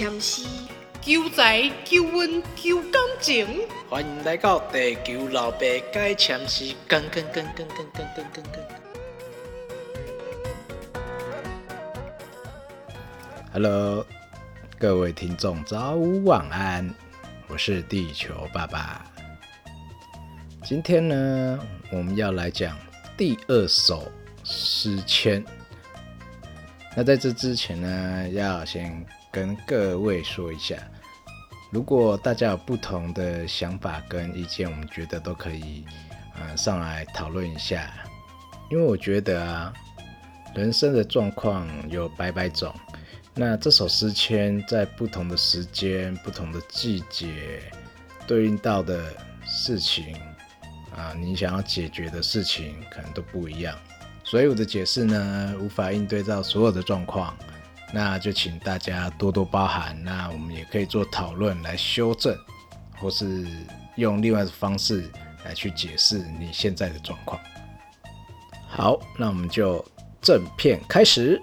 签诗，求财、求运、求感情。欢迎来到地球老爸解签诗，跟跟跟跟跟跟跟跟跟。Hello，各位听众，早午晚安，我是地球爸爸。今天呢，我们要来讲第二首诗签。那在这之前呢，要先跟各位说一下，如果大家有不同的想法跟意见，我们觉得都可以，呃，上来讨论一下。因为我觉得啊，人生的状况有百百种，那这首诗签在不同的时间、不同的季节，对应到的事情，啊，你想要解决的事情，可能都不一样。所以我的解释呢，无法应对到所有的状况，那就请大家多多包涵。那我们也可以做讨论来修正，或是用另外的方式来去解释你现在的状况。好，那我们就正片开始。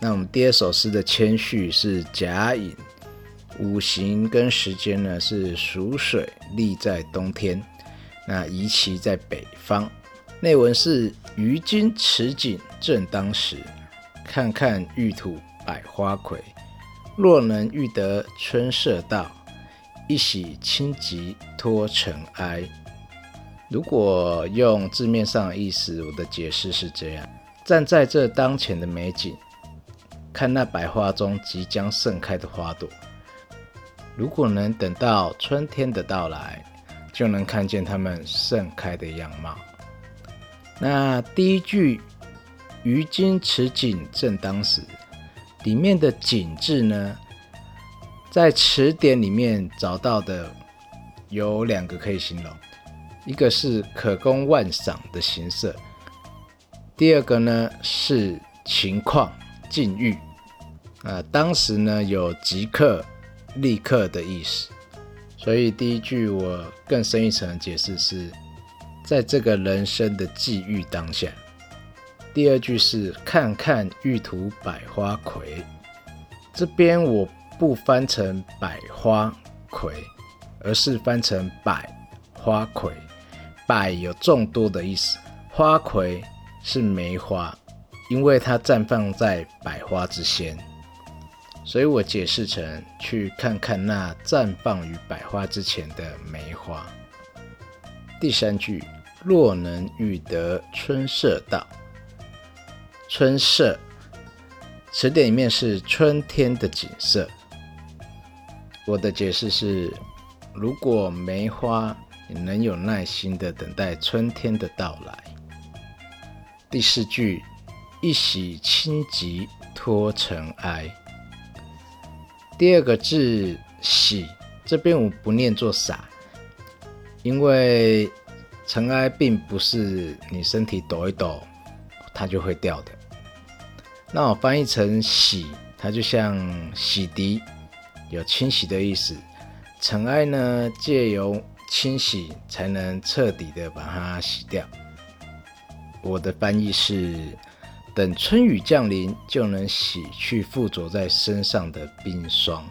那我们第二首诗的谦序是甲乙。五行跟时间呢是属水，立在冬天。那宜其在北方。内文是于今此景正当时，看看玉土百花魁。若能遇得春色到，一洗清疾脱尘埃。如果用字面上的意思，我的解释是这样：站在这当前的美景，看那百花中即将盛开的花朵。如果能等到春天的到来，就能看见它们盛开的样貌。那第一句“于今此景正当时”里面的“景”字呢，在词典里面找到的有两个可以形容，一个是可供万赏的形色，第二个呢是情况境遇。啊，当时呢有即刻。立刻的意思，所以第一句我更深一层的解释是，在这个人生的际遇当下。第二句是看看玉土百花魁，这边我不翻成百花魁，而是翻成百花魁。百有众多的意思，花魁是梅花，因为它绽放在百花之先。所以我解释成去看看那绽放于百花之前的梅花。第三句，若能遇得春色到，春色词典里面是春天的景色。我的解释是，如果梅花你能有耐心的等待春天的到来。第四句，一洗清疾脱尘埃。第二个字“洗”，这边我不念作“洒”，因为尘埃并不是你身体抖一抖它就会掉的。那我翻译成“洗”，它就像洗涤，有清洗的意思。尘埃呢，借由清洗才能彻底的把它洗掉。我的翻译是。等春雨降临，就能洗去附着在身上的冰霜。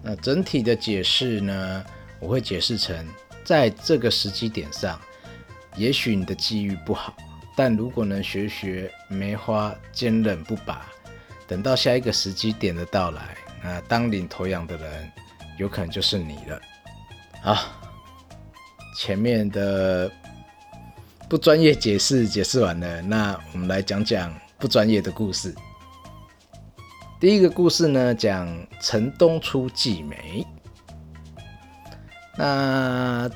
那整体的解释呢？我会解释成，在这个时机点上，也许你的机遇不好，但如果能学学梅花坚韧不拔，等到下一个时机点的到来，那当领头羊的人，有可能就是你了。好，前面的。不专业解释解释完了，那我们来讲讲不专业的故事。第一个故事呢，讲城东初祭梅。那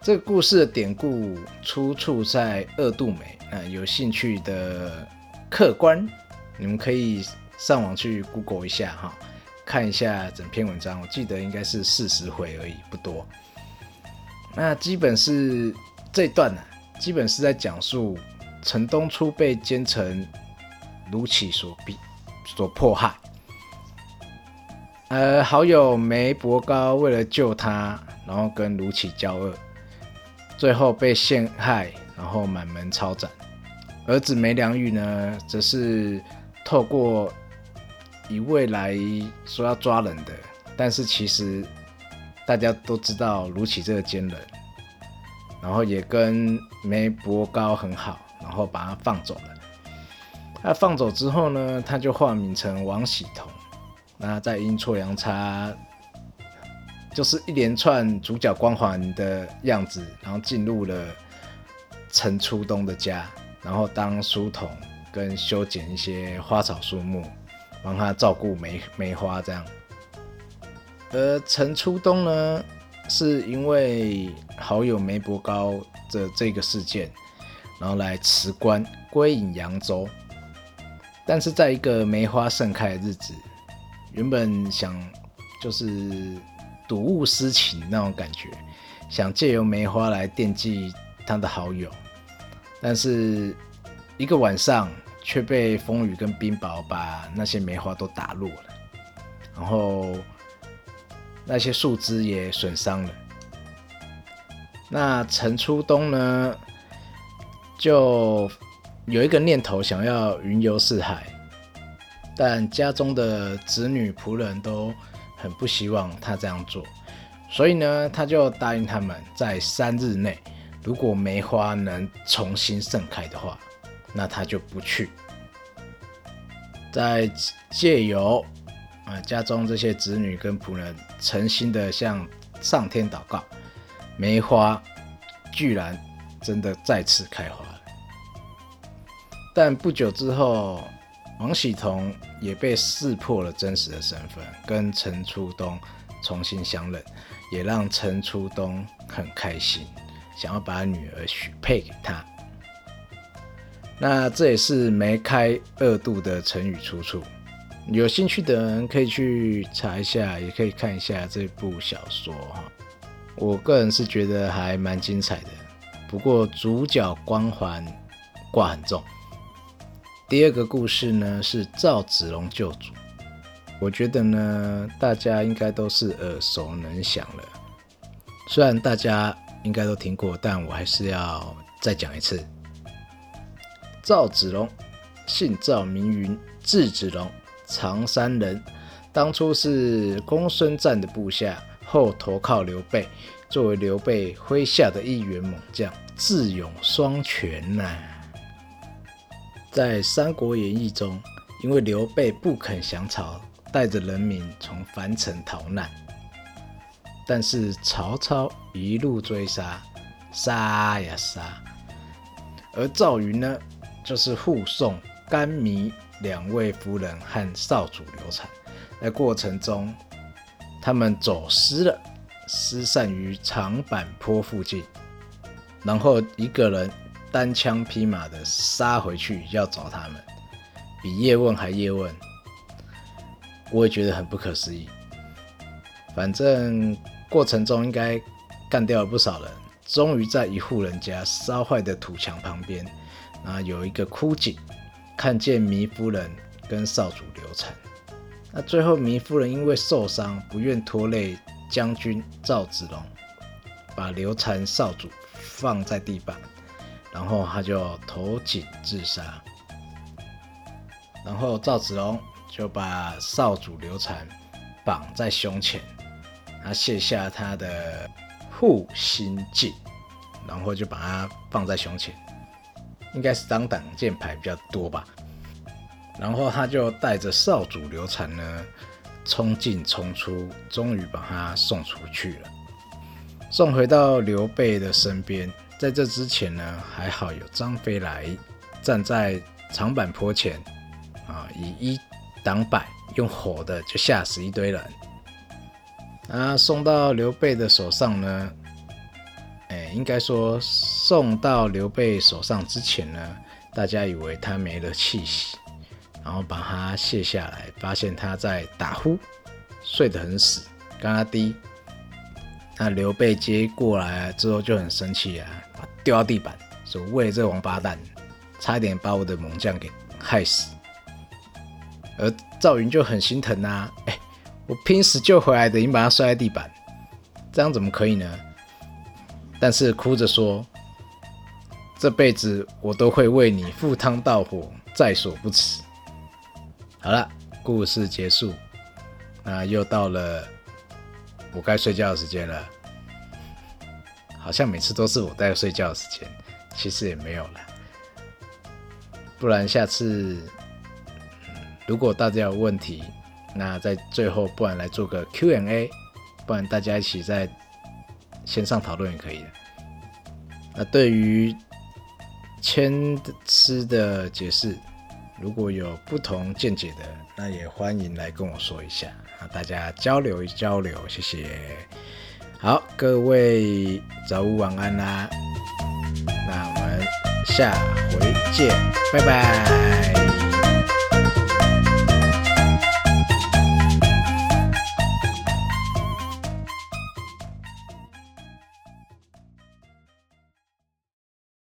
这个故事的典故出处在二度梅。那有兴趣的客官，你们可以上网去 Google 一下哈，看一下整篇文章。我记得应该是四十回而已，不多。那基本是这段呢。基本是在讲述陈东初被奸臣卢杞所逼、所迫害。呃，好友梅伯高为了救他，然后跟卢杞交恶，最后被陷害，然后满门抄斩。儿子梅良玉呢，则是透过一位来说要抓人的，但是其实大家都知道卢杞这个奸人，然后也跟梅伯高很好，然后把他放走了。他放走之后呢，他就化名成王喜同，那在阴错阳差，就是一连串主角光环的样子，然后进入了陈初东的家，然后当书童跟修剪一些花草树木，帮他照顾梅梅花这样。而陈初东呢，是因为好友梅伯高的这个事件，然后来辞官归隐扬州。但是在一个梅花盛开的日子，原本想就是睹物思情那种感觉，想借由梅花来惦记他的好友，但是一个晚上却被风雨跟冰雹把那些梅花都打落了，然后那些树枝也损伤了。那陈初冬呢，就。有一个念头，想要云游四海，但家中的子女仆人都很不希望他这样做，所以呢，他就答应他们，在三日内，如果梅花能重新盛开的话，那他就不去。在借由啊家中这些子女跟仆人诚心的向上天祷告，梅花居然真的再次开花了。但不久之后，王喜彤也被识破了真实的身份，跟陈初东重新相认，也让陈初东很开心，想要把女儿许配给他。那这也是梅开二度的成语出处。有兴趣的人可以去查一下，也可以看一下这部小说哈。我个人是觉得还蛮精彩的，不过主角光环挂很重。第二个故事呢是赵子龙救主，我觉得呢大家应该都是耳熟能详了。虽然大家应该都听过，但我还是要再讲一次。赵子龙，姓赵名云，字子龙，常山人。当初是公孙瓒的部下，后投靠刘备，作为刘备麾下的一员猛将，智勇双全呐。在《三国演义》中，因为刘备不肯降曹，带着人民从樊城逃难，但是曹操一路追杀，杀呀杀。而赵云呢，就是护送甘糜两位夫人和少主刘禅，在过程中，他们走失了，失散于长坂坡附近，然后一个人。单枪匹马的杀回去要找他们，比叶问还叶问，我也觉得很不可思议。反正过程中应该干掉了不少人，终于在一户人家烧坏的土墙旁边，啊，有一个枯井，看见糜夫人跟少主刘禅。那最后糜夫人因为受伤，不愿拖累将军赵子龙，把刘禅少主放在地板。然后他就投井自杀，然后赵子龙就把少主刘禅绑在胸前，他卸下他的护心镜，然后就把他放在胸前，应该是当挡箭牌比较多吧。然后他就带着少主刘禅呢，冲进冲出，终于把他送出去了，送回到刘备的身边。在这之前呢，还好有张飞来站在长坂坡前，啊，以一挡百，用火的就吓死一堆人。啊，送到刘备的手上呢，哎，应该说送到刘备手上之前呢，大家以为他没了气息，然后把他卸下来，发现他在打呼，睡得很死，跟他低。那刘备接过来之后就很生气啊。掉到地板，说为了这王八蛋，差点把我的猛将给害死。而赵云就很心疼啊，哎，我拼死救回来的，你把他摔在地板，这样怎么可以呢？但是哭着说，这辈子我都会为你赴汤蹈火，在所不辞。好了，故事结束，那又到了我该睡觉的时间了。好像每次都是我在睡觉的时间，其实也没有了。不然下次，如果大家有问题，那在最后，不然来做个 Q&A，不然大家一起在线上讨论也可以的。那对于签诗的解释，如果有不同见解的，那也欢迎来跟我说一下，啊，大家交流一交流，谢谢。好，各位早午晚安啦，那我们下回见，拜拜。